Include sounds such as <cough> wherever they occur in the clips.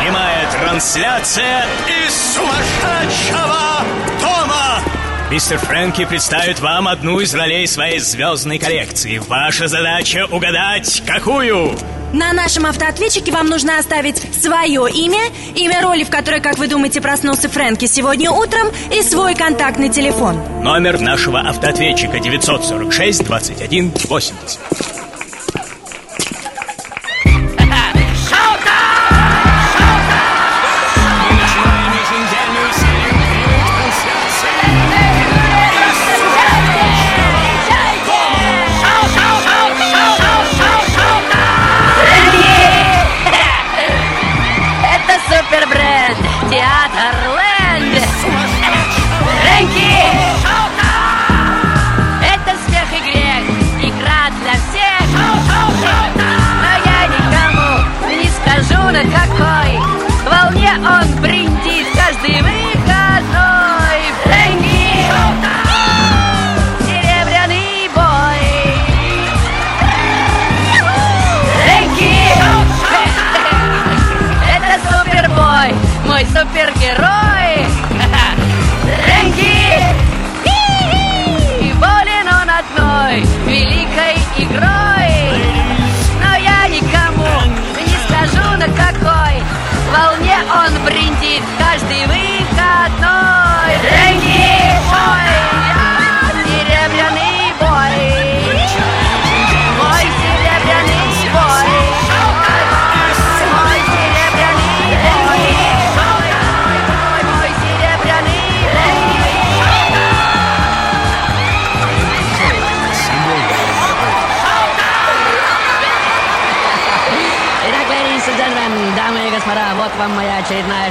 Прямая трансляция из сумасшедшего дома. Мистер Фрэнки представит вам одну из ролей своей звездной коллекции. Ваша задача угадать, какую? На нашем автоответчике вам нужно оставить свое имя, имя роли, в которой, как вы думаете, проснулся Фрэнки сегодня утром, и свой контактный телефон. Номер нашего автоответчика 946 21 80. Каждый выходной.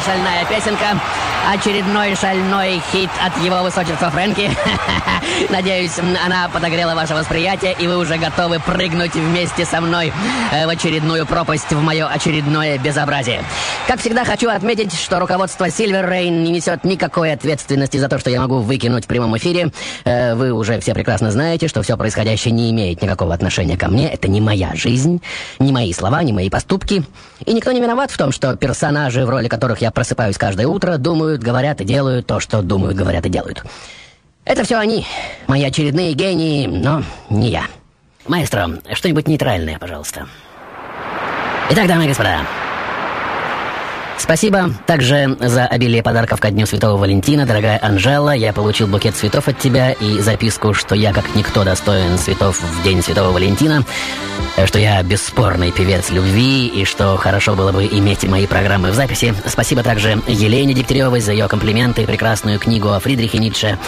Шальная песенка. Очередной шальной хит от его высочества Фрэнки. <laughs> Надеюсь, она подогрела ваше восприятие, и вы уже готовы прыгнуть вместе со мной э, в очередную пропасть в мое очередное безобразие. Как всегда, хочу отметить, что руководство Silver Rain не несет никакой ответственности за то, что я могу выкинуть в прямом эфире. Э, Вы уже все прекрасно знаете, что все происходящее не имеет никакого отношения ко мне. Это не моя жизнь, не мои слова, не мои поступки. И никто не виноват в том, что персонажи, в роли которых я просыпаюсь каждое утро, думают, говорят и делают то, что думают, говорят и делают. Это все они, мои очередные гении, но не я. Маэстро, что-нибудь нейтральное, пожалуйста. Итак, дамы и господа, Спасибо также за обилие подарков ко Дню Святого Валентина, дорогая Анжела. Я получил букет цветов от тебя и записку, что я как никто достоин цветов в День Святого Валентина, э, что я бесспорный певец любви и что хорошо было бы иметь мои программы в записи. Спасибо также Елене Дегтяревой за ее комплименты и прекрасную книгу о Фридрихе Ницше.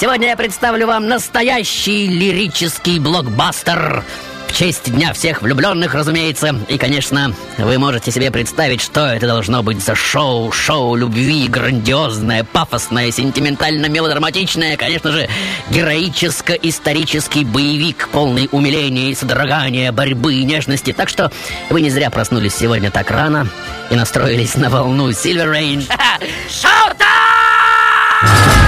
Сегодня я представлю вам настоящий лирический блокбастер в честь Дня всех влюбленных, разумеется. И, конечно, вы можете себе представить, что это должно быть за шоу, шоу любви, грандиозное, пафосное, сентиментально-мелодраматичное, конечно же, героическо-исторический боевик, полный умиления и содрогания, борьбы и нежности. Так что вы не зря проснулись сегодня так рано и настроились на волну Silver Range. <laughs>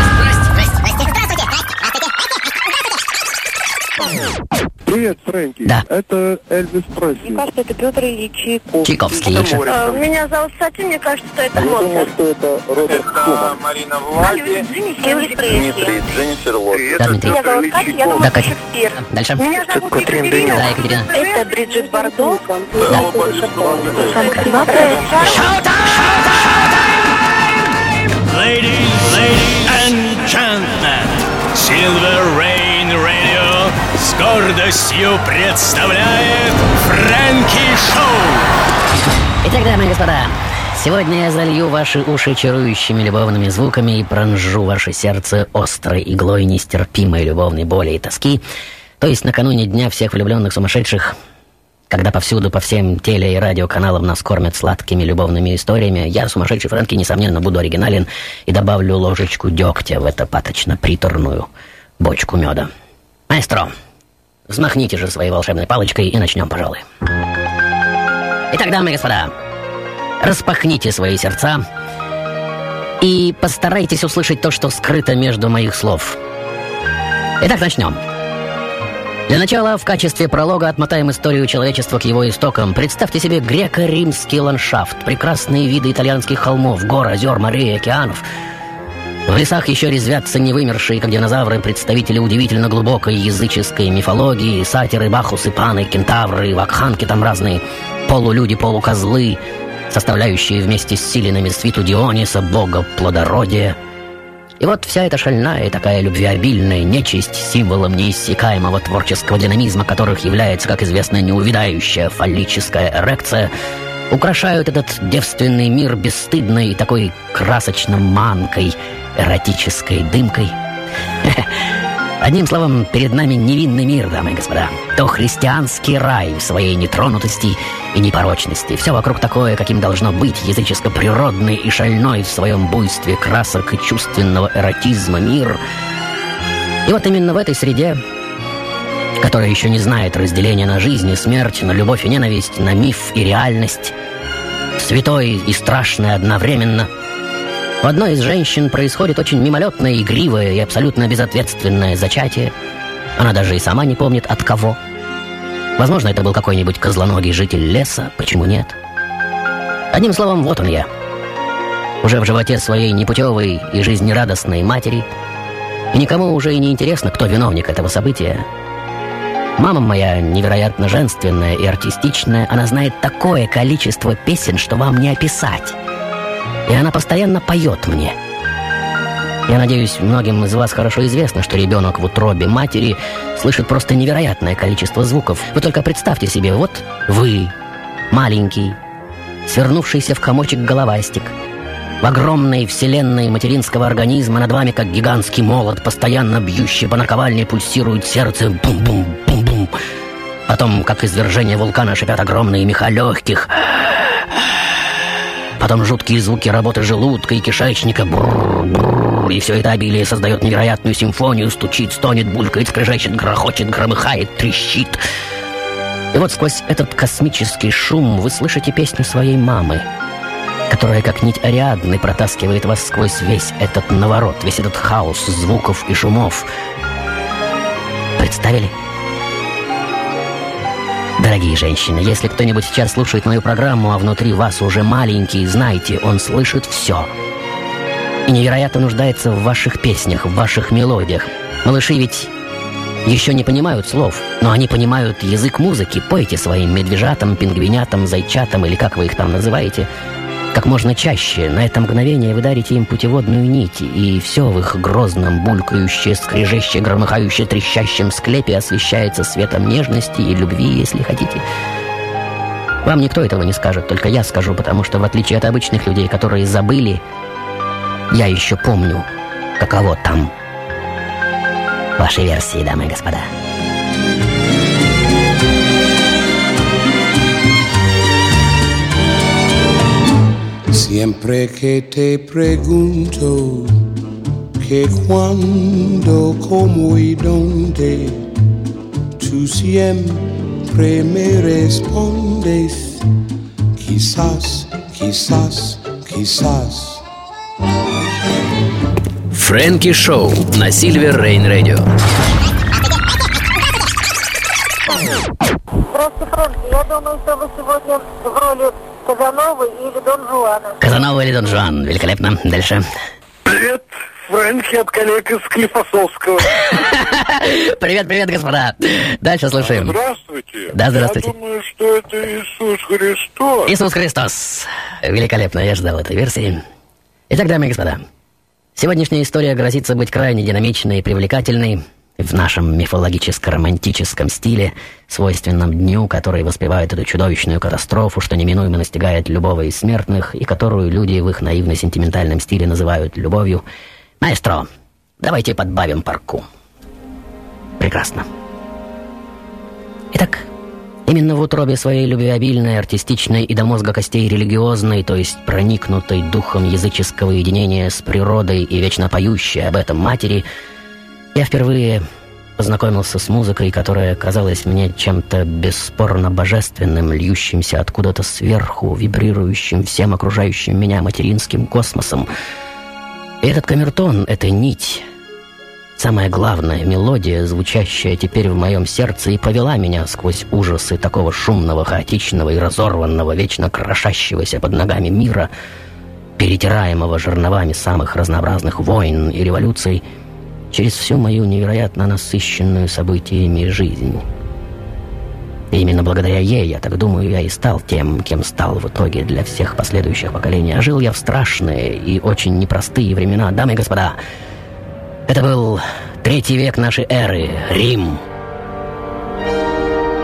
Привет, Фрэнки. Да. Это Эльвис Пресли. кажется, это Петр Ильич Чайков. Чайковский. А, Меня зовут Сатин, мне кажется, что это Я думал, Моцарт. что это Роберт Шуман. Марина Элвис Пресли. Дженнифер Лопес. Да, Дмитрий. Меня зовут Катя, я думаю, Да, Катя. Шекспир. Дальше. Меня зовут Екатерина. Да, Екатерина. Это Бриджит Бардо. Да. Фрэнк Синатра. Ladies, ladies and gentlemen, Silver с гордостью представляет Фрэнки Шоу. Итак, дамы и господа, сегодня я залью ваши уши чарующими любовными звуками и пронжу ваше сердце острой иглой нестерпимой любовной боли и тоски. То есть накануне Дня всех влюбленных сумасшедших когда повсюду, по всем теле- и радиоканалам нас кормят сладкими любовными историями, я, сумасшедший Фрэнки, несомненно, буду оригинален и добавлю ложечку дегтя в эту паточно-приторную бочку меда. Маэстро, взмахните же своей волшебной палочкой и начнем, пожалуй. Итак, дамы и господа, распахните свои сердца и постарайтесь услышать то, что скрыто между моих слов. Итак, начнем. Для начала, в качестве пролога отмотаем историю человечества к его истокам. Представьте себе греко-римский ландшафт, прекрасные виды итальянских холмов, гор, озер, морей, океанов. В лесах еще резвятся невымершие, как динозавры, представители удивительно глубокой языческой мифологии, сатиры, бахусы, паны, кентавры, вакханки там разные, полулюди, полукозлы, составляющие вместе с силинами свиту Диониса, бога плодородия – и вот вся эта шальная и такая любвеобильная нечисть, символом неиссякаемого творческого динамизма которых является, как известно, неувидающая фаллическая эрекция, украшают этот девственный мир бесстыдной и такой красочно манкой, эротической дымкой. <laughs> Одним словом, перед нами невинный мир, дамы и господа. То христианский рай в своей нетронутости и непорочности. Все вокруг такое, каким должно быть, языческо-природный и шальной в своем буйстве красок и чувственного эротизма мир. И вот именно в этой среде, которая еще не знает разделения на жизнь и смерть, на любовь и ненависть, на миф и реальность, святой и страшное одновременно – у одной из женщин происходит очень мимолетное, игривое и абсолютно безответственное зачатие. Она даже и сама не помнит от кого. Возможно, это был какой-нибудь козлоногий житель леса, почему нет? Одним словом, вот он я. Уже в животе своей непутевой и жизнерадостной матери. И никому уже и не интересно, кто виновник этого события. Мама моя невероятно женственная и артистичная, она знает такое количество песен, что вам не описать. И она постоянно поет мне. Я надеюсь, многим из вас хорошо известно, что ребенок в утробе матери слышит просто невероятное количество звуков. Вы только представьте себе, вот вы, маленький, свернувшийся в комочек головастик, в огромной вселенной материнского организма над вами, как гигантский молот, постоянно бьющий по наковальне, пульсирует сердце бум-бум-бум-бум. Потом, как извержение вулкана, шипят огромные меха легких — Потом жуткие звуки работы желудка и кишечника. Бррр, бррр, и все это обилие создает невероятную симфонию. Стучит, стонет, булькает, скрежещет, грохочет, громыхает, трещит. И вот сквозь этот космический шум вы слышите песню своей мамы, которая как нить Ариадны протаскивает вас сквозь весь этот наворот, весь этот хаос звуков и шумов. Представили? Дорогие женщины, если кто-нибудь сейчас слушает мою программу, а внутри вас уже маленький, знайте, он слышит все. И невероятно нуждается в ваших песнях, в ваших мелодиях. Малыши ведь еще не понимают слов, но они понимают язык музыки. Пойте своим медвежатам, пингвинятам, зайчатам или как вы их там называете – как можно чаще на это мгновение вы дарите им путеводную нить, и все в их грозном, булькающе, скрежеще, громыхающе, трещащем склепе освещается светом нежности и любви, если хотите. Вам никто этого не скажет, только я скажу, потому что, в отличие от обычных людей, которые забыли, я еще помню, каково там. Ваши версии, дамы и господа. Siempre que te pregunto que cuando cómo y dónde, tú siempre me respondes, quizás, quizás, quizás. Frankie Show, на Silver Rain Radio. Здравствуйте, Я думаю, что вы сегодня в роли Казановы или Дон Жуана. Казанова или Дон Жуан. Великолепно. Дальше. Привет, Фрэнки от коллег из Склифосовского. <laughs> Привет, привет, господа. Дальше слушаем. Здравствуйте. Да, здравствуйте. Я думаю, что это Иисус Христос. Иисус Христос. Великолепно, я ждал этой версии. Итак, дамы и господа, сегодняшняя история грозится быть крайне динамичной и привлекательной в нашем мифологическо-романтическом стиле, свойственном дню, который воспевает эту чудовищную катастрофу, что неминуемо настигает любого из смертных, и которую люди в их наивно-сентиментальном стиле называют любовью. Маэстро, давайте подбавим парку. Прекрасно. Итак, Именно в утробе своей любвеобильной, артистичной и до мозга костей религиозной, то есть проникнутой духом языческого единения с природой и вечно поющей об этом матери, я впервые познакомился с музыкой, которая казалась мне чем-то бесспорно божественным, льющимся откуда-то сверху, вибрирующим всем окружающим меня материнским космосом. И этот камертон, эта нить, самая главная мелодия, звучащая теперь в моем сердце, и повела меня сквозь ужасы такого шумного, хаотичного и разорванного, вечно крошащегося под ногами мира, перетираемого жерновами самых разнообразных войн и революций — через всю мою невероятно насыщенную событиями жизнь. И именно благодаря ей, я так думаю, я и стал тем, кем стал в итоге для всех последующих поколений. А жил я в страшные и очень непростые времена, дамы и господа. Это был третий век нашей эры, Рим.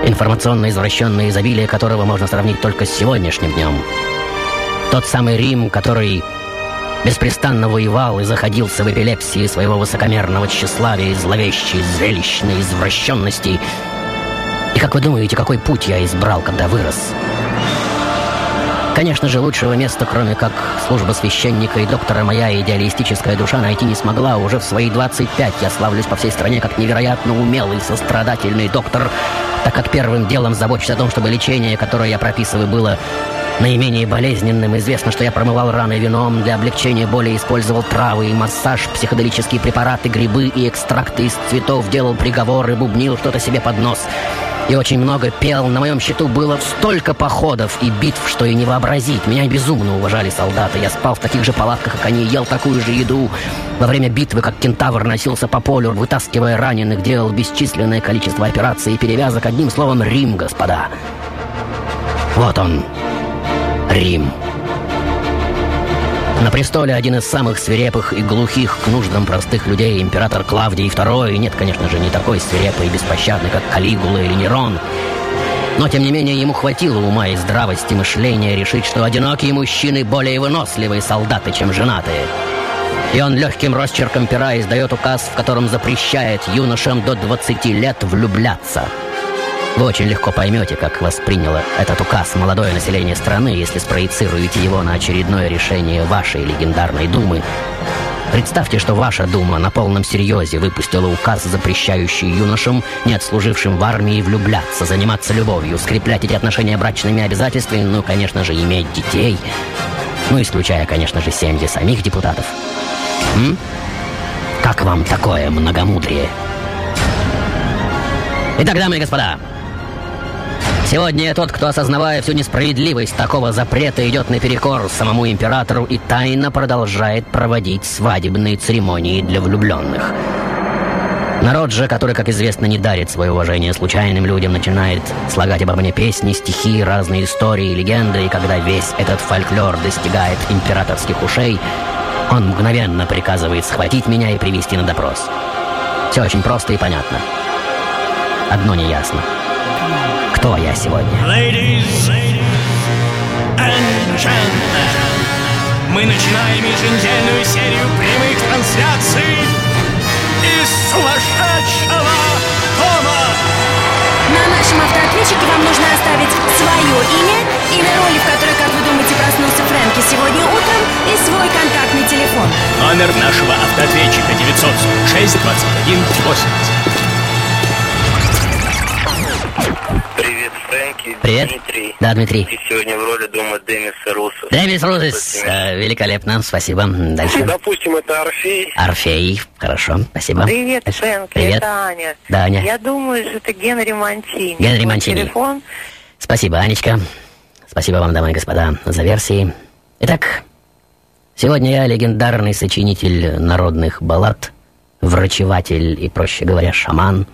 Информационно извращенное изобилие которого можно сравнить только с сегодняшним днем. Тот самый Рим, который беспрестанно воевал и заходился в эпилепсии своего высокомерного тщеславия и зловещей, зрелищной извращенности. И как вы думаете, какой путь я избрал, когда вырос? Конечно же, лучшего места, кроме как служба священника и доктора, моя идеалистическая душа найти не смогла. Уже в свои 25 я славлюсь по всей стране как невероятно умелый, сострадательный доктор, так как первым делом забочусь о том, чтобы лечение, которое я прописываю, было наименее болезненным. Известно, что я промывал раны вином, для облегчения боли использовал травы и массаж, психоделические препараты, грибы и экстракты из цветов, делал приговоры, бубнил что-то себе под нос. И очень много пел. На моем счету было столько походов и битв, что и не вообразить. Меня безумно уважали солдаты. Я спал в таких же палатках, как они, ел такую же еду. Во время битвы, как кентавр, носился по полю, вытаскивая раненых, делал бесчисленное количество операций и перевязок. Одним словом, Рим, господа. Вот он, Рим. На престоле один из самых свирепых и глухих к нуждам простых людей император Клавдий II. Нет, конечно же, не такой свирепый и беспощадный, как Калигула или Нерон. Но, тем не менее, ему хватило ума и здравости мышления решить, что одинокие мужчины более выносливые солдаты, чем женатые. И он легким росчерком пера издает указ, в котором запрещает юношам до 20 лет влюбляться – вы очень легко поймете, как восприняло этот указ молодое население страны, если спроецируете его на очередное решение вашей легендарной Думы. Представьте, что ваша Дума на полном серьезе выпустила указ, запрещающий юношам, не отслужившим в армии, влюбляться, заниматься любовью, скреплять эти отношения брачными обязательствами, ну, конечно же, иметь детей. Ну, исключая, конечно же, семьи самих депутатов. М? Как вам такое многомудрие? Итак, дамы и господа, Сегодня я тот, кто, осознавая всю несправедливость такого запрета, идет наперекор самому императору и тайно продолжает проводить свадебные церемонии для влюбленных. Народ же, который, как известно, не дарит свое уважение случайным людям, начинает слагать обо мне песни, стихи, разные истории, легенды, и когда весь этот фольклор достигает императорских ушей, он мгновенно приказывает схватить меня и привести на допрос. Все очень просто и понятно. Одно неясно — кто я сегодня? Ladies and gentlemen, мы начинаем еженедельную серию прямых трансляций из сумасшедшего дома. На нашем автоответчике вам нужно оставить свое имя, имя роли, в которой, как вы думаете, проснулся Фрэнки сегодня утром, и свой контактный телефон. Номер нашего автоответчика 946 21 80. Фрэнки. Привет. Дмитрий. Да, Дмитрий. И сегодня в роли дома Демиса Руса. Демис Русис. Э, великолепно, спасибо. Дальше. Допустим, это Орфей. Орфей. Хорошо, спасибо. Привет, Дальше. Фрэнк, Привет. это Аня. Да, Аня. Я думаю, что это Генри Мантини. Генри Мой Мантини. телефон. Спасибо, Анечка. Спасибо вам, дамы и господа, за версии. Итак, сегодня я легендарный сочинитель народных баллад, врачеватель и, проще говоря, шаман,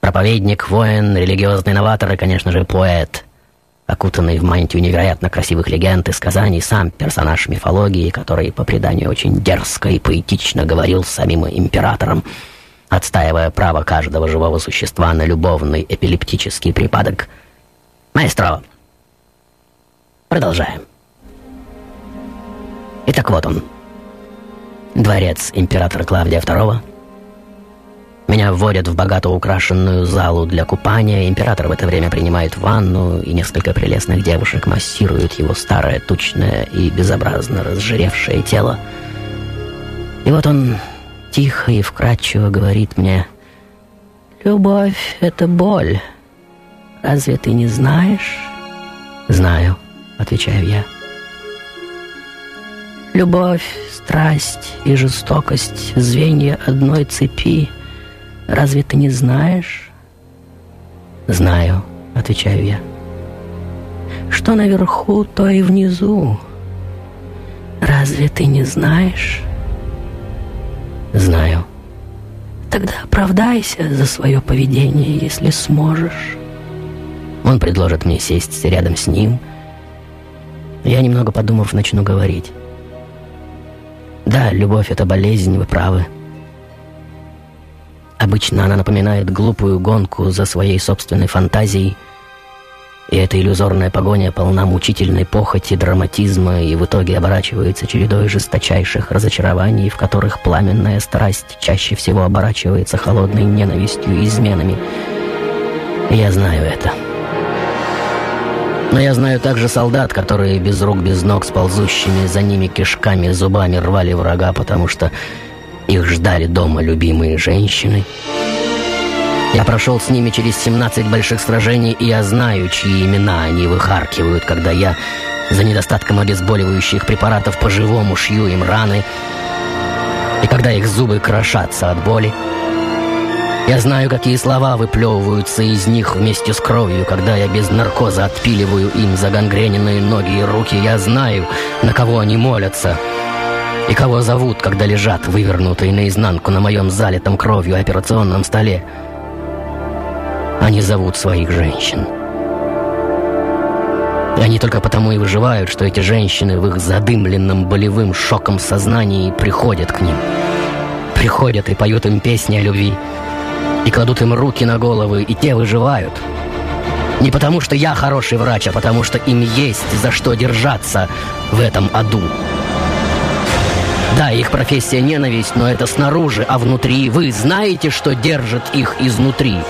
проповедник, воин, религиозный новатор и, конечно же, поэт, окутанный в мантию невероятно красивых легенд и сказаний, сам персонаж мифологии, который, по преданию, очень дерзко и поэтично говорил с самим императором, отстаивая право каждого живого существа на любовный эпилептический припадок. Маэстро, продолжаем. Итак, вот он. Дворец императора Клавдия II. Меня вводят в богато украшенную залу для купания. Император в это время принимает ванну, и несколько прелестных девушек массируют его старое, тучное и безобразно разжиревшее тело. И вот он тихо и вкрадчиво говорит мне, «Любовь — это боль. Разве ты не знаешь?» «Знаю», — отвечаю я. Любовь, страсть и жестокость — звенья одной цепи — Разве ты не знаешь? Знаю, отвечаю я. Что наверху, то и внизу. Разве ты не знаешь? Знаю. Тогда оправдайся за свое поведение, если сможешь. Он предложит мне сесть рядом с ним. Я, немного подумав, начну говорить. Да, любовь — это болезнь, вы правы. — Обычно она напоминает глупую гонку за своей собственной фантазией, и эта иллюзорная погоня полна мучительной похоти, драматизма и в итоге оборачивается чередой жесточайших разочарований, в которых пламенная страсть чаще всего оборачивается холодной ненавистью и изменами. я знаю это. Но я знаю также солдат, которые без рук, без ног с ползущими за ними кишками, зубами рвали врага, потому что их ждали дома любимые женщины. Я прошел с ними через 17 больших сражений, и я знаю, чьи имена они выхаркивают, когда я за недостатком обезболивающих препаратов по-живому шью им раны, и когда их зубы крошатся от боли. Я знаю, какие слова выплевываются из них вместе с кровью, когда я без наркоза отпиливаю им загангрененные ноги и руки. Я знаю, на кого они молятся — и кого зовут, когда лежат, вывернутые наизнанку на моем залитом кровью операционном столе? Они зовут своих женщин. И они только потому и выживают, что эти женщины в их задымленном болевым шоком сознании приходят к ним. Приходят и поют им песни о любви. И кладут им руки на головы, и те выживают. Не потому, что я хороший врач, а потому, что им есть за что держаться в этом аду. Да, их профессия ненависть, но это снаружи, а внутри вы знаете, что держит их изнутри?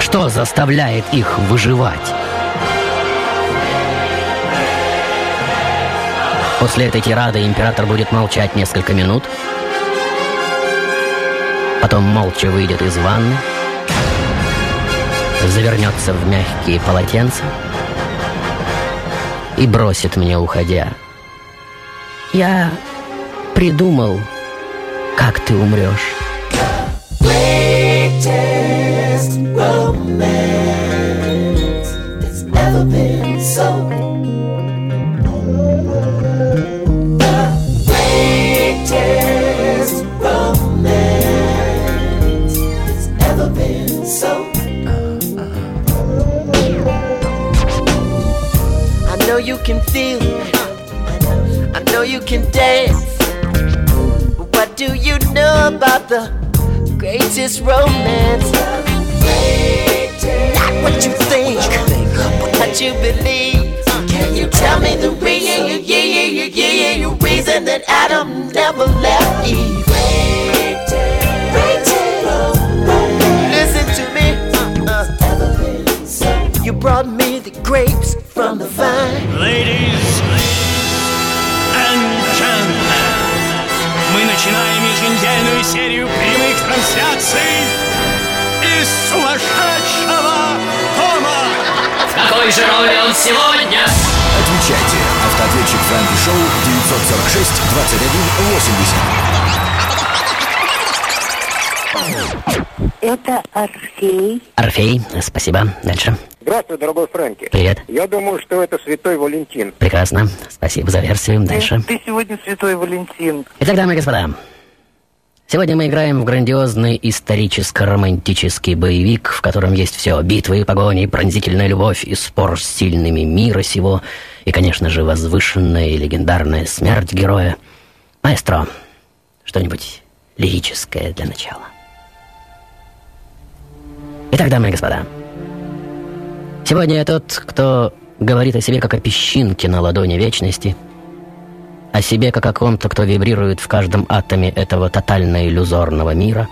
Что заставляет их выживать? После этой тирады император будет молчать несколько минут, потом молча выйдет из ванны, завернется в мягкие полотенца и бросит мне, уходя. Я придумал, как ты умрешь. you can feel, I know you can dance. You know about the greatest romance? Not what you think, but what you believe. Can you tell me the reason, reason that Adam never left Eve? Listen to me. Uh, you brought me the grapes from the vine. Ladies еженедельную серию прямых трансляций из сумасшедшего дома. Какой же роли он сегодня? Отвечайте. Автоответчик Фрэнки Шоу 946 21 80. Это Орфей. Орфей, спасибо. Дальше. Здравствуй, дорогой Фрэнки. Привет. Я думаю, что это Святой Валентин. Прекрасно. Спасибо за версию. Дальше. Ты сегодня Святой Валентин. Итак, дамы и господа, Сегодня мы играем в грандиозный историческо-романтический боевик, в котором есть все. Битвы, погони, пронзительная любовь и спор с сильными мира сего. И, конечно же, возвышенная и легендарная смерть героя. Маэстро, что-нибудь лирическое для начала. Итак, дамы и господа, Сегодня я тот, кто говорит о себе как о песчинке на ладони вечности, о себе как о ком-то, кто вибрирует в каждом атоме этого тотально иллюзорного мира,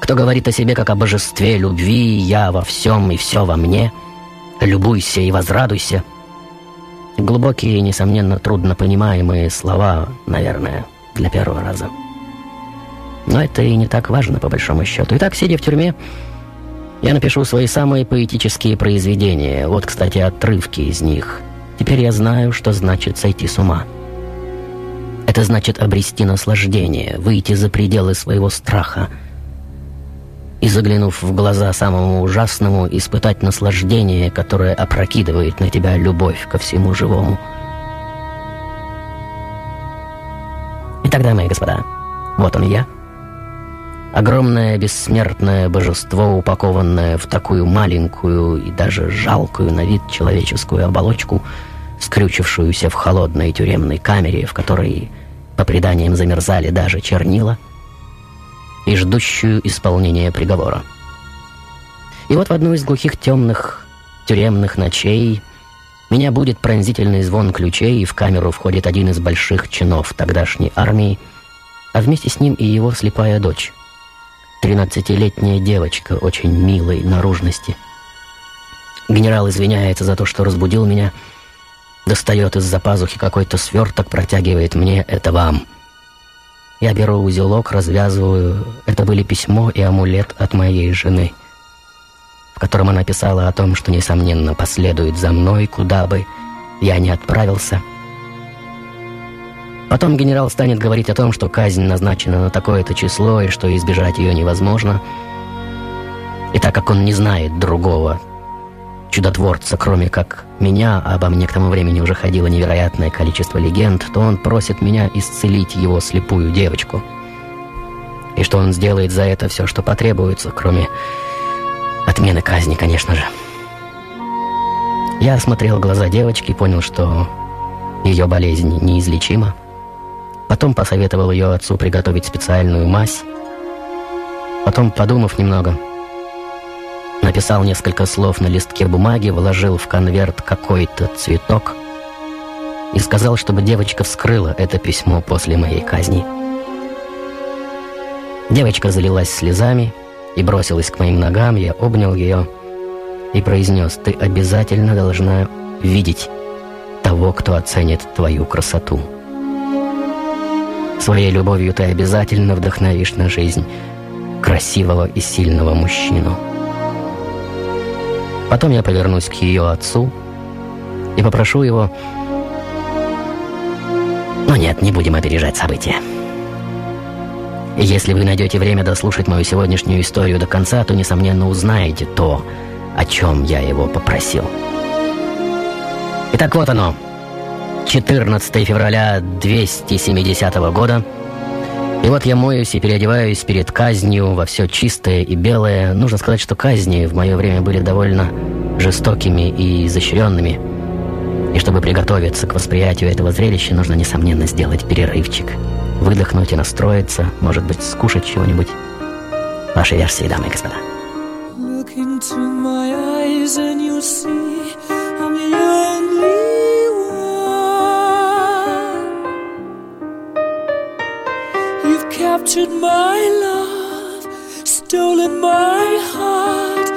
кто говорит о себе как о божестве любви, я во всем и все во мне, любуйся и возрадуйся. Глубокие, несомненно, трудно понимаемые слова, наверное, для первого раза. Но это и не так важно, по большому счету. Итак, сидя в тюрьме, я напишу свои самые поэтические произведения. Вот, кстати, отрывки из них. Теперь я знаю, что значит сойти с ума. Это значит обрести наслаждение, выйти за пределы своего страха и, заглянув в глаза самому ужасному, испытать наслаждение, которое опрокидывает на тебя любовь ко всему живому. И тогда, мои господа, вот он я — Огромное бессмертное божество, упакованное в такую маленькую и даже жалкую на вид человеческую оболочку, скрючившуюся в холодной тюремной камере, в которой, по преданиям, замерзали даже чернила, и ждущую исполнения приговора. И вот в одну из глухих темных тюремных ночей меня будет пронзительный звон ключей, и в камеру входит один из больших чинов тогдашней армии, а вместе с ним и его слепая дочь. Тринадцатилетняя девочка очень милой наружности. Генерал извиняется за то, что разбудил меня, достает из-за пазухи какой-то сверток, протягивает мне «это вам». Я беру узелок, развязываю. Это были письмо и амулет от моей жены, в котором она писала о том, что, несомненно, последует за мной, куда бы я ни отправился – Потом генерал станет говорить о том, что казнь назначена на такое-то число и что избежать ее невозможно. И так как он не знает другого чудотворца, кроме как меня, обо мне к тому времени уже ходило невероятное количество легенд, то он просит меня исцелить его слепую девочку. И что он сделает за это все, что потребуется, кроме отмены казни, конечно же. Я осмотрел глаза девочки и понял, что ее болезнь неизлечима. Потом посоветовал ее отцу приготовить специальную мазь. Потом, подумав немного, написал несколько слов на листке бумаги, вложил в конверт какой-то цветок и сказал, чтобы девочка вскрыла это письмо после моей казни. Девочка залилась слезами и бросилась к моим ногам, я обнял ее и произнес, ты обязательно должна видеть того, кто оценит твою красоту. Своей любовью ты обязательно вдохновишь на жизнь красивого и сильного мужчину. Потом я повернусь к ее отцу и попрошу его... Но нет, не будем опережать события. Если вы найдете время дослушать мою сегодняшнюю историю до конца, то, несомненно, узнаете то, о чем я его попросил. Итак, вот оно. 14 февраля 270 года. И вот я моюсь и переодеваюсь перед казнью во все чистое и белое. Нужно сказать, что казни в мое время были довольно жестокими и изощренными. И чтобы приготовиться к восприятию этого зрелища, нужно, несомненно, сделать перерывчик. Выдохнуть и настроиться, может быть, скушать чего-нибудь. Ваши версии, дамы и господа. Look into my eyes and you'll see I'm the captured my love, stolen my heart,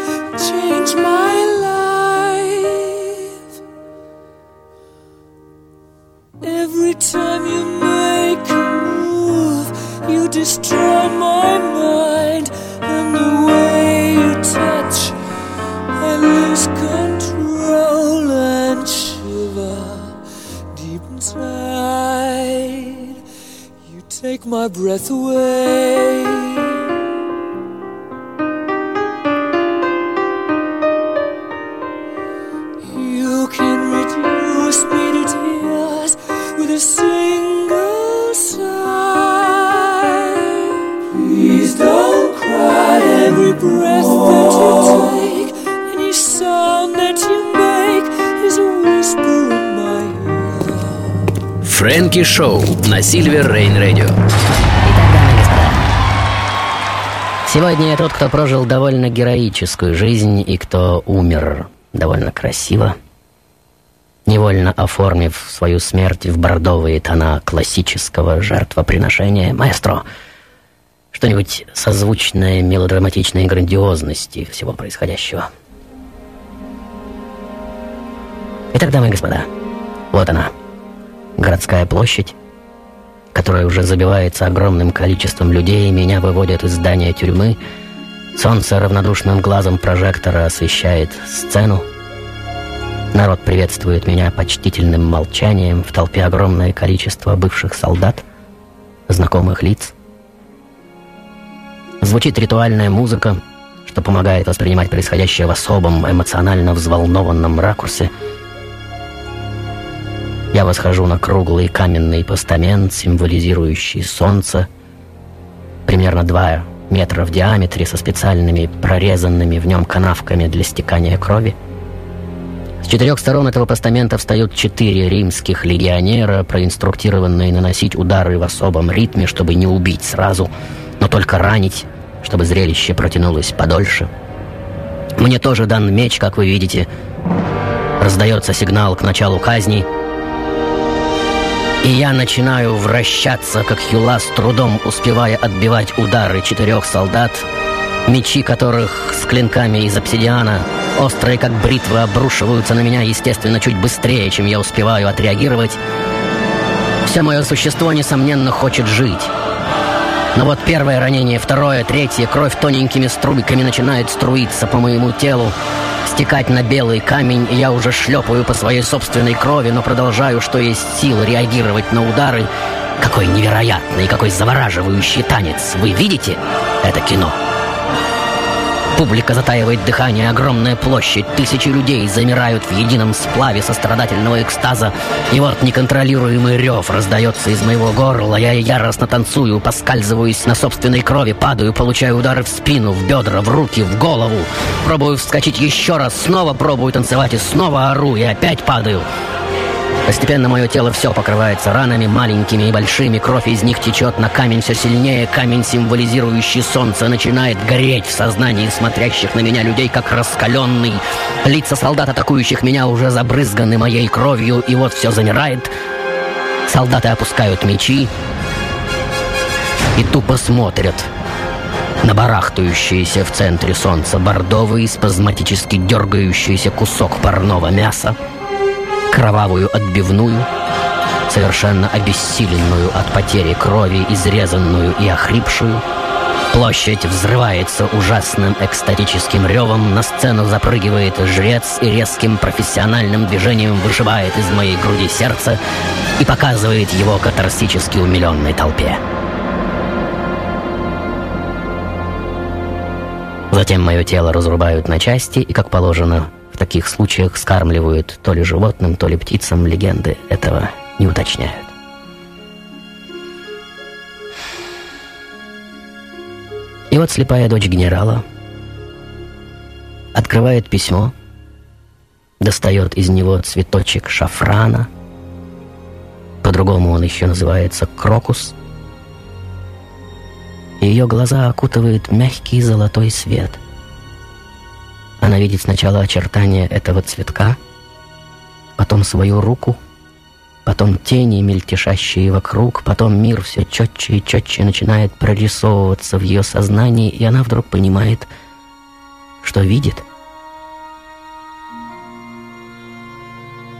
changed my life. Every time you make a move, you destroy my mind, take my breath away. Фрэнки Шоу на Сильвер Рейн Радио. Сегодня я тот, кто прожил довольно героическую жизнь и кто умер довольно красиво, невольно оформив свою смерть в бордовые тона классического жертвоприношения. Маэстро, Что-нибудь созвучное мелодраматичной грандиозности всего происходящего. Итак, дамы и господа, вот она, городская площадь, которая уже забивается огромным количеством людей, меня выводят из здания тюрьмы. Солнце равнодушным глазом прожектора освещает сцену. Народ приветствует меня почтительным молчанием, в толпе огромное количество бывших солдат, знакомых лиц. Звучит ритуальная музыка, что помогает воспринимать происходящее в особом эмоционально взволнованном ракурсе – я восхожу на круглый каменный постамент, символизирующий солнце, примерно два метра в диаметре, со специальными прорезанными в нем канавками для стекания крови. С четырех сторон этого постамента встают четыре римских легионера, проинструктированные наносить удары в особом ритме, чтобы не убить сразу, но только ранить, чтобы зрелище протянулось подольше. Мне тоже дан меч, как вы видите. Раздается сигнал к началу казни — и я начинаю вращаться, как Хюла, с трудом успевая отбивать удары четырех солдат, мечи которых с клинками из обсидиана, острые как бритвы, обрушиваются на меня, естественно, чуть быстрее, чем я успеваю отреагировать. Все мое существо, несомненно, хочет жить. Но вот первое ранение, второе, третье, кровь тоненькими струйками начинает струиться по моему телу, стекать на белый камень, я уже шлепаю по своей собственной крови, но продолжаю, что есть сил, реагировать на удары. Какой невероятный, какой завораживающий танец. Вы видите это кино? Публика затаивает дыхание, огромная площадь, тысячи людей замирают в едином сплаве сострадательного экстаза. И вот неконтролируемый рев раздается из моего горла. Я яростно танцую, поскальзываюсь на собственной крови, падаю, получаю удары в спину, в бедра, в руки, в голову. Пробую вскочить еще раз, снова пробую танцевать и снова ору, и опять падаю. Постепенно мое тело все покрывается ранами, маленькими и большими, кровь из них течет на камень все сильнее, камень, символизирующий солнце, начинает гореть в сознании смотрящих на меня людей, как раскаленный. Лица солдат, атакующих меня, уже забрызганы моей кровью, и вот все замирает. Солдаты опускают мечи и тупо смотрят на барахтающийся в центре солнца бордовый, спазматически дергающийся кусок парного мяса, кровавую отбивную, совершенно обессиленную от потери крови, изрезанную и охрипшую. Площадь взрывается ужасным экстатическим ревом, на сцену запрыгивает жрец и резким профессиональным движением вышибает из моей груди сердце и показывает его катарсически умиленной толпе. Затем мое тело разрубают на части и, как положено, таких случаях скармливают то ли животным, то ли птицам, легенды этого не уточняют. И вот слепая дочь генерала открывает письмо, достает из него цветочек шафрана, по-другому он еще называется крокус, ее глаза окутывает мягкий золотой свет – она видит сначала очертания этого цветка, потом свою руку, потом тени, мельтешащие вокруг, потом мир все четче и четче начинает прорисовываться в ее сознании, и она вдруг понимает, что видит.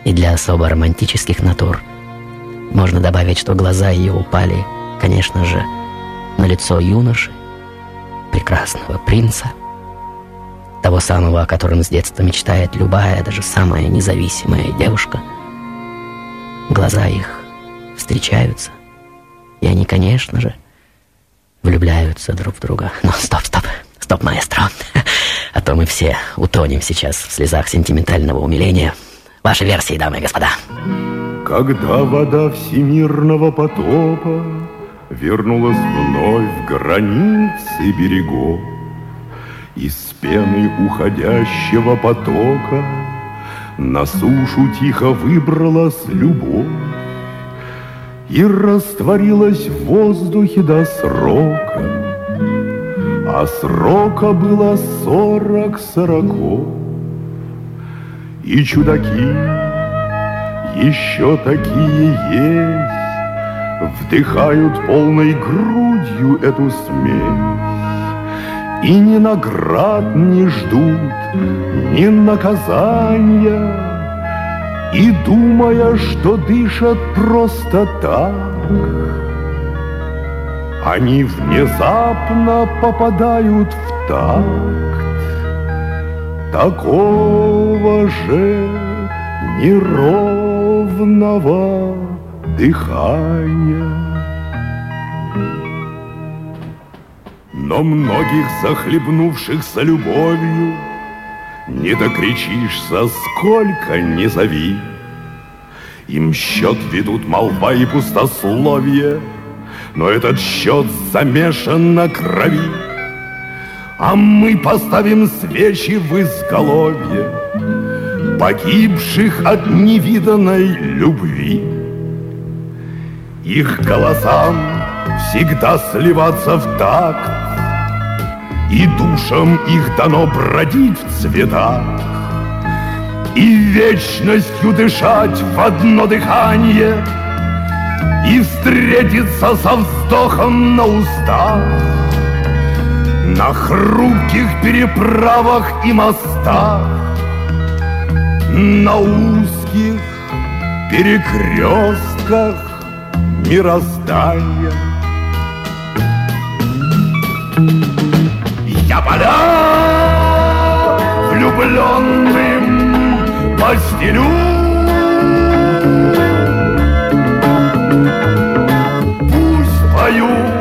И для особо романтических натур можно добавить, что глаза ее упали, конечно же, на лицо юноши, прекрасного принца — того самого, о котором с детства мечтает любая, даже самая независимая девушка. Глаза их встречаются, и они, конечно же, влюбляются друг в друга. Но стоп, стоп, стоп, маэстро. А то мы все утонем сейчас в слезах сентиментального умиления. Ваши версии, дамы и господа. Когда вода всемирного потопа Вернулась вновь в границы берегов, Из пены уходящего потока На сушу тихо выбралась любовь И растворилась в воздухе до срока. А срока было сорок сороков. И чудаки еще такие есть Вдыхают полной грудью эту смесь И ни наград не ждут, ни наказания И думая, что дышат просто так Они внезапно попадают в такт Такого же неровного дыхания. Но многих захлебнувшихся любовью Не докричишься, сколько не зови. Им счет ведут молва и пустословие, Но этот счет замешан на крови. А мы поставим свечи в изголовье Погибших от невиданной любви. Их голосам всегда сливаться в такт, И душам их дано бродить в цветах, И вечностью дышать в одно дыхание, И встретиться со вздохом на устах. На хрупких переправах и мостах, На узких перекрестках мироздания. Я поля влюбленным постелю. Пусть поют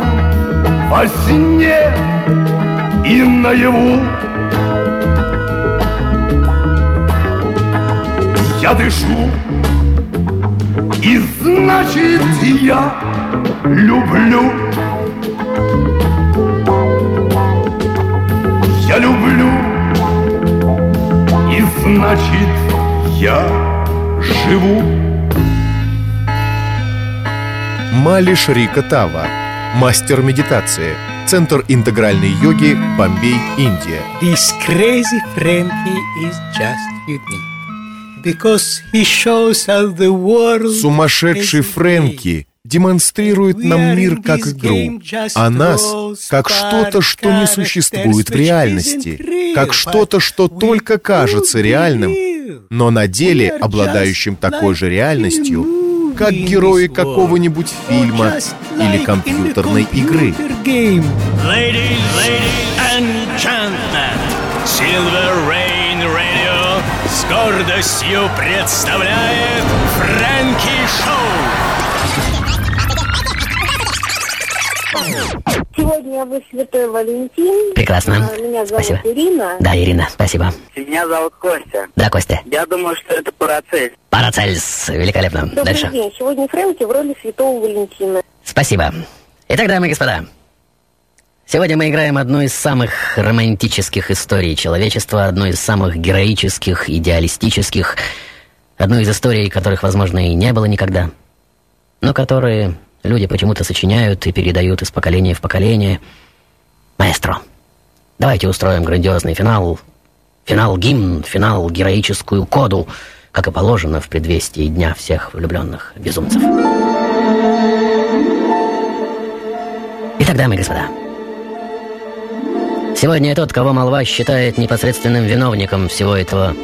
во сне и наяву. Я дышу, и значит я люблю. Значит я живу. Мали Шри Катава, мастер медитации, Центр интегральной йоги, Бомбей, Индия. This crazy Frankie is just unique. Because he shows how the world Сумасшедший Фрэнки демонстрирует нам мир как игру, а нас как что-то, что не существует в реальности, как что-то, что только кажется реальным, но на деле обладающим такой же реальностью, как герои какого-нибудь фильма или компьютерной игры. Silver Rain Radio с гордостью представляет Фрэнки Сегодня вы Святой Валентин. Прекрасно. А, Меня зовут Спасибо. Ирина. Да, Ирина, спасибо. Меня зовут Костя. Да, Костя. Я думаю, что это Парацель. Парацельс. Великолепно. Добрый Дальше. день. Сегодня Фрэнки в роли Святого Валентина. Спасибо. Итак, дамы и господа, сегодня мы играем одну из самых романтических историй человечества, одну из самых героических, идеалистических, одну из историй, которых, возможно, и не было никогда, но которые люди почему-то сочиняют и передают из поколения в поколение. Маэстро, давайте устроим грандиозный финал, финал-гимн, финал героическую коду, как и положено в предвестии Дня всех влюбленных безумцев. Итак, дамы и господа, сегодня я тот, кого молва считает непосредственным виновником всего этого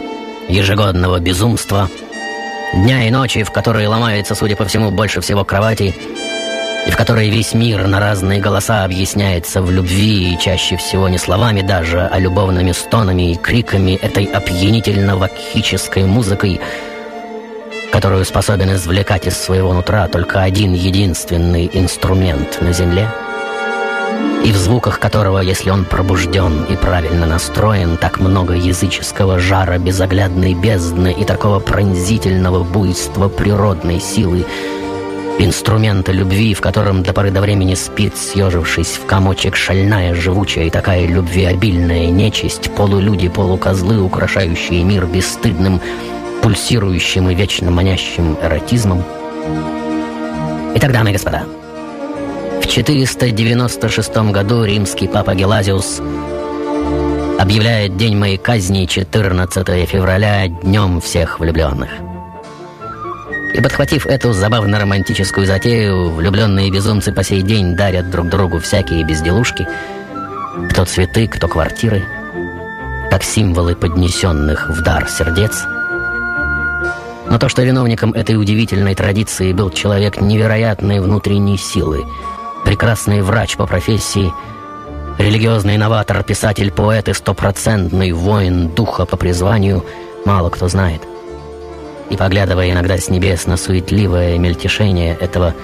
ежегодного безумства, дня и ночи, в которые ломается, судя по всему, больше всего кроватей, и в которой весь мир на разные голоса объясняется в любви, и чаще всего не словами даже, а любовными стонами и криками этой опьянительно-вакхической музыкой, которую способен извлекать из своего нутра только один единственный инструмент на земле, и в звуках которого, если он пробужден и правильно настроен, так много языческого жара, безоглядной бездны и такого пронзительного буйства природной силы, инструмента любви, в котором до поры до времени спит, съежившись в комочек шальная, живучая и такая любвеобильная нечисть, полулюди, полукозлы, украшающие мир бесстыдным, пульсирующим и вечно манящим эротизмом. Итак, дамы и господа, 496 году римский папа Гелазиус объявляет день моей казни 14 февраля днем всех влюбленных. И подхватив эту забавно-романтическую затею, влюбленные безумцы по сей день дарят друг другу всякие безделушки. Кто цветы, кто квартиры, как символы поднесенных в дар сердец. Но то, что виновником этой удивительной традиции был человек невероятной внутренней силы, прекрасный врач по профессии, религиозный инноватор, писатель, поэт и стопроцентный воин духа по призванию, мало кто знает. И поглядывая иногда с небес на суетливое мельтешение этого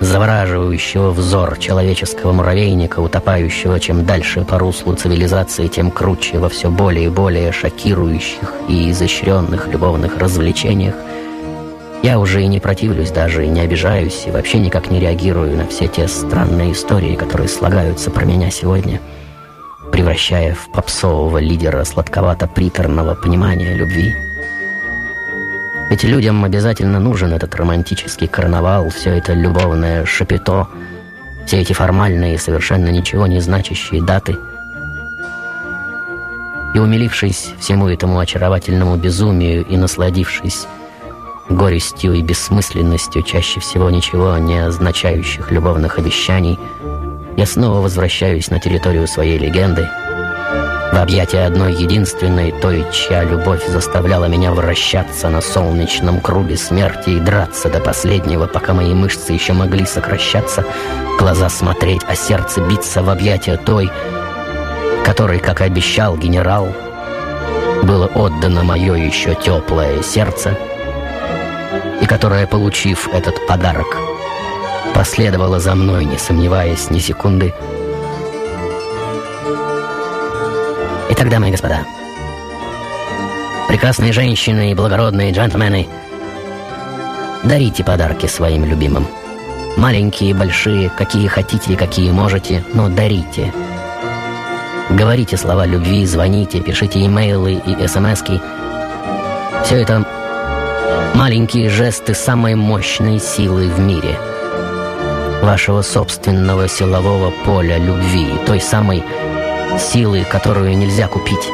завораживающего взор человеческого муравейника, утопающего чем дальше по руслу цивилизации, тем круче во все более и более шокирующих и изощренных любовных развлечениях, я уже и не противлюсь даже, и не обижаюсь, и вообще никак не реагирую на все те странные истории, которые слагаются про меня сегодня, превращая в попсового лидера сладковато-приторного понимания любви – ведь людям обязательно нужен этот романтический карнавал, все это любовное шапито, все эти формальные, совершенно ничего не значащие даты. И умилившись всему этому очаровательному безумию и насладившись горестью и бессмысленностью чаще всего ничего не означающих любовных обещаний, я снова возвращаюсь на территорию своей легенды — в объятия одной единственной, той, чья любовь заставляла меня вращаться на солнечном круге смерти и драться до последнего, пока мои мышцы еще могли сокращаться, глаза смотреть, а сердце биться в объятия той, которой, как обещал генерал, было отдано мое еще теплое сердце, и которая, получив этот подарок, последовала за мной, не сомневаясь ни секунды, Итак, дамы и господа, прекрасные женщины и благородные джентльмены, дарите подарки своим любимым. Маленькие, большие, какие хотите и какие можете, но дарите. Говорите слова любви, звоните, пишите имейлы и смски. Все это маленькие жесты самой мощной силы в мире. Вашего собственного силового поля любви, той самой силы, которую нельзя купить,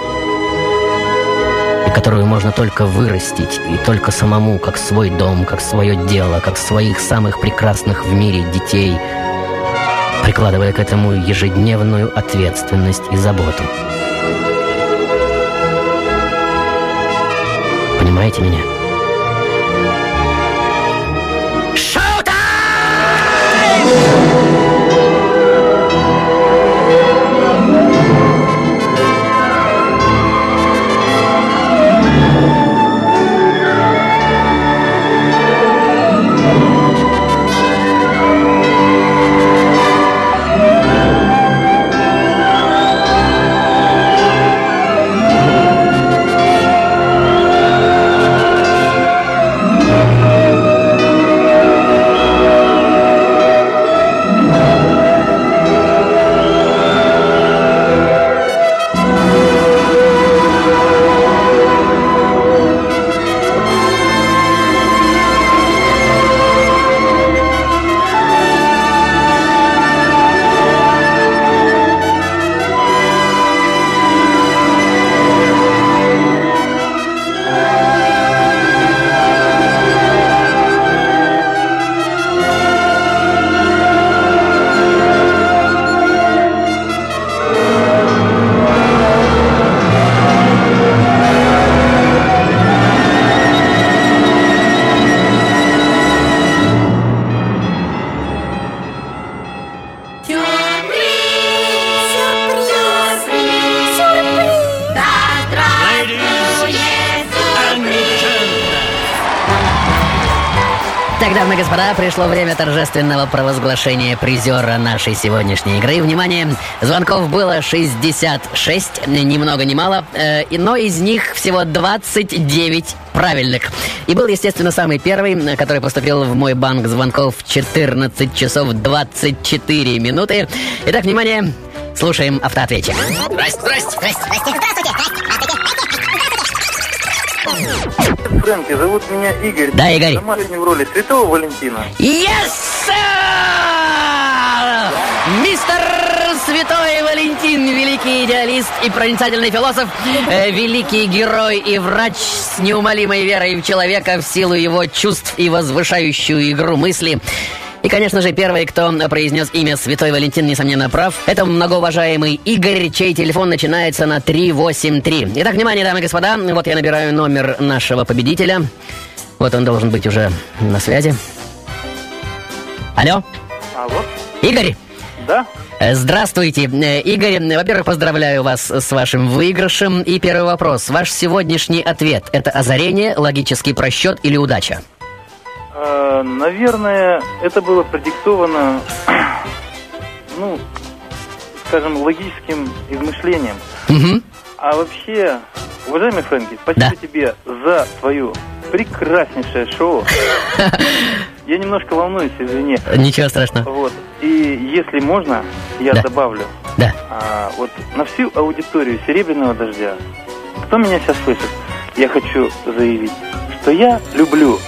и которую можно только вырастить, и только самому, как свой дом, как свое дело, как своих самых прекрасных в мире детей, прикладывая к этому ежедневную ответственность и заботу. Понимаете меня? Christ. Пришло время торжественного провозглашения призера нашей сегодняшней игры. Внимание, звонков было 66, ни много ни мало, э, но из них всего 29 правильных. И был, естественно, самый первый, который поступил в мой банк звонков в 14 часов 24 минуты. Итак, внимание, слушаем автоответчик. Здрасте, здрасте, здрасте, здрасте, здравствуйте, Фрэнки, зовут меня Игорь. Да, Игорь. Сама в роли Святого Валентина. Yes, sir! Мистер Святой Валентин, великий идеалист и проницательный философ, э, великий герой и врач с неумолимой верой в человека в силу его чувств и возвышающую игру мысли. И, конечно же, первый, кто произнес имя Святой Валентин, несомненно, прав, это многоуважаемый Игорь, чей телефон начинается на 383. Итак, внимание, дамы и господа, вот я набираю номер нашего победителя. Вот он должен быть уже на связи. Алло? Алло? Игорь? Да? Э, Здравствуйте, Э, Игорь. Во-первых, поздравляю вас с вашим выигрышем. И первый вопрос. Ваш сегодняшний ответ – это озарение, логический просчет или удача? Э, наверное, это было продиктовано, <clears throat> ну, скажем, логическим измышлением. Угу. А вообще, уважаемый Фрэнки, спасибо тебе за твое прекраснейшее шоу. <laughs> Я немножко волнуюсь, извини. Ничего страшного. Вот. И если можно, я Да. добавлю. Да. А, вот на всю аудиторию Серебряного дождя, кто меня сейчас слышит, я хочу заявить, что я люблю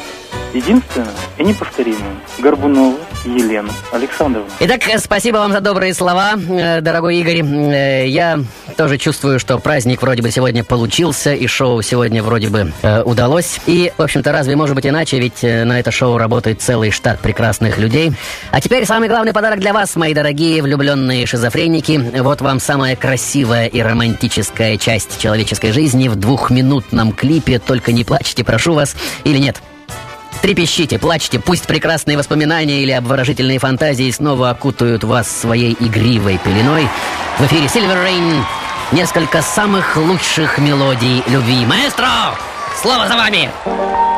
единственную и неповторимую Горбунову Елену Александровну. Итак, э, спасибо вам за добрые слова, э, дорогой Игорь. Э, Я тоже чувствую, что праздник вроде бы сегодня получился, и шоу сегодня вроде бы удалось. И, в общем-то, разве может быть иначе, ведь на это шоу работает целый штат прекрасных людей. А теперь самый главный подарок для вас, мои дорогие влюбленные шизофреники. Вот вам самая красивая и романтическая часть человеческой жизни в двухминутном клипе. Только не плачьте, прошу вас, или нет. Трепещите, плачьте, пусть прекрасные воспоминания или обворожительные фантазии снова окутают вас своей игривой пеленой. В эфире Silver Rain несколько самых лучших мелодий любви. Маэстро, слово за вами! Это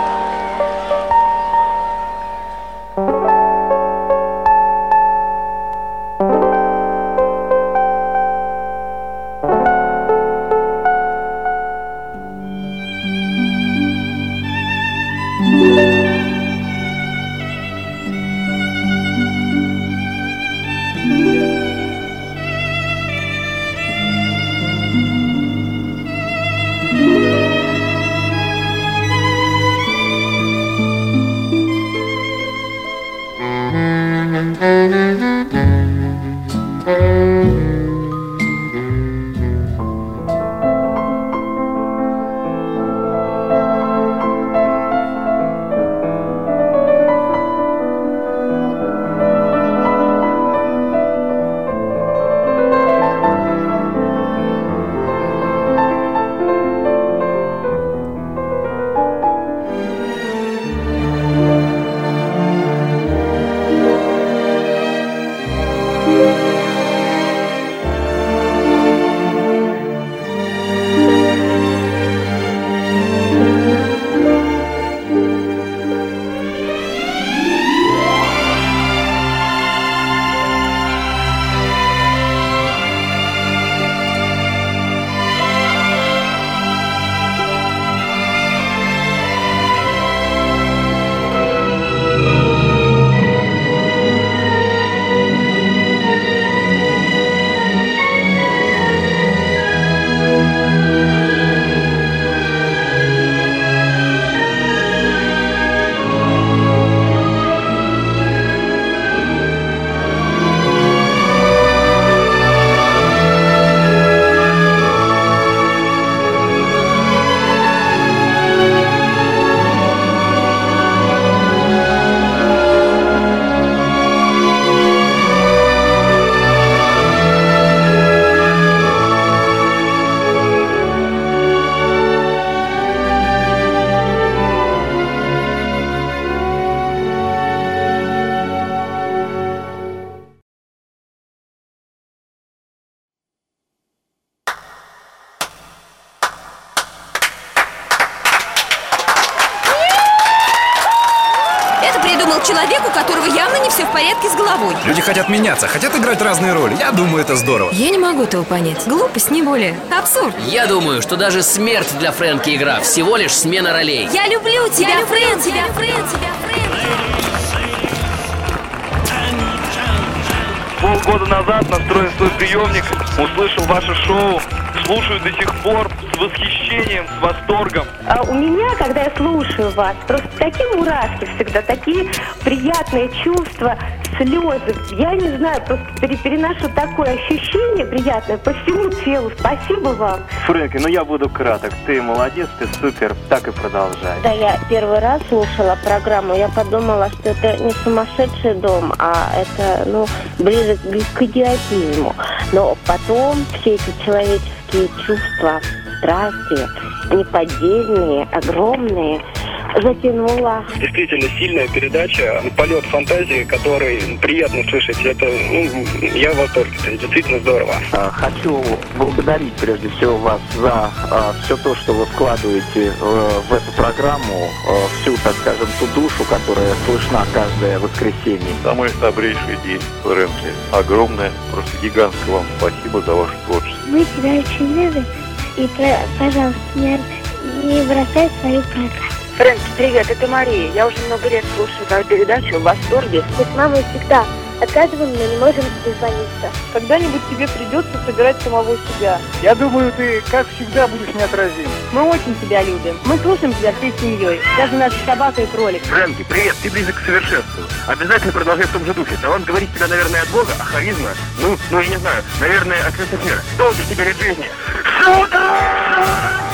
более. Абсурд. Я думаю, что даже смерть для Фрэнки игра всего лишь смена ролей. Я люблю тебя, Фрэн, тебя, Фрэн, тебя, Полгода назад настроил свой приемник, услышал ваше шоу, слушаю до сих пор с восхищением, с восторгом. А у меня, когда я слушаю вас, просто такие мурашки всегда, такие приятные чувства, слезы. Я не знаю, просто пере- переношу такое ощущение приятное по всему телу. Спасибо вам. Фрэнки, ну я буду краток. Ты молодец, ты супер. Так и продолжай. Когда я первый раз слушала программу, я подумала, что это не сумасшедший дом, а это, ну, ближе к идиотизму. Но потом все эти человеческие чувства, страсти, неподдельные, огромные, затянуло. Действительно сильная передача, полет фантазии, который приятно слышать. Это, ну, я в восторге, это действительно здорово. А, Хочу благодарить прежде всего вас за все то, что вы вкладываете э, в эту программу, э, всю, так скажем, ту душу, которая слышна каждое воскресенье. Самый добрейший день, Фрэнки. Огромное, просто гигантское вам спасибо за ваше творчество. Мы тебя очень любим. И, пожалуйста, не, не бросай свою программу. Фрэнки, привет, это Мария. Я уже много лет слушаю твою передачу в восторге. Мы с мамой всегда отказываем, но не можем дозвониться. Когда-нибудь тебе придется собирать самого себя. Я думаю, ты, как всегда, будешь неотразим. Мы очень тебя любим. Мы слушаем тебя всей семьей. Даже наша собака и кролик. Фрэнки, привет, ты близок к совершенству. Обязательно продолжай в том же духе. Талант говорит тебя, наверное, от Бога, а харизма, ну, ну, я не знаю, наверное, от мира. Долго тебе лет жизни. Сюда!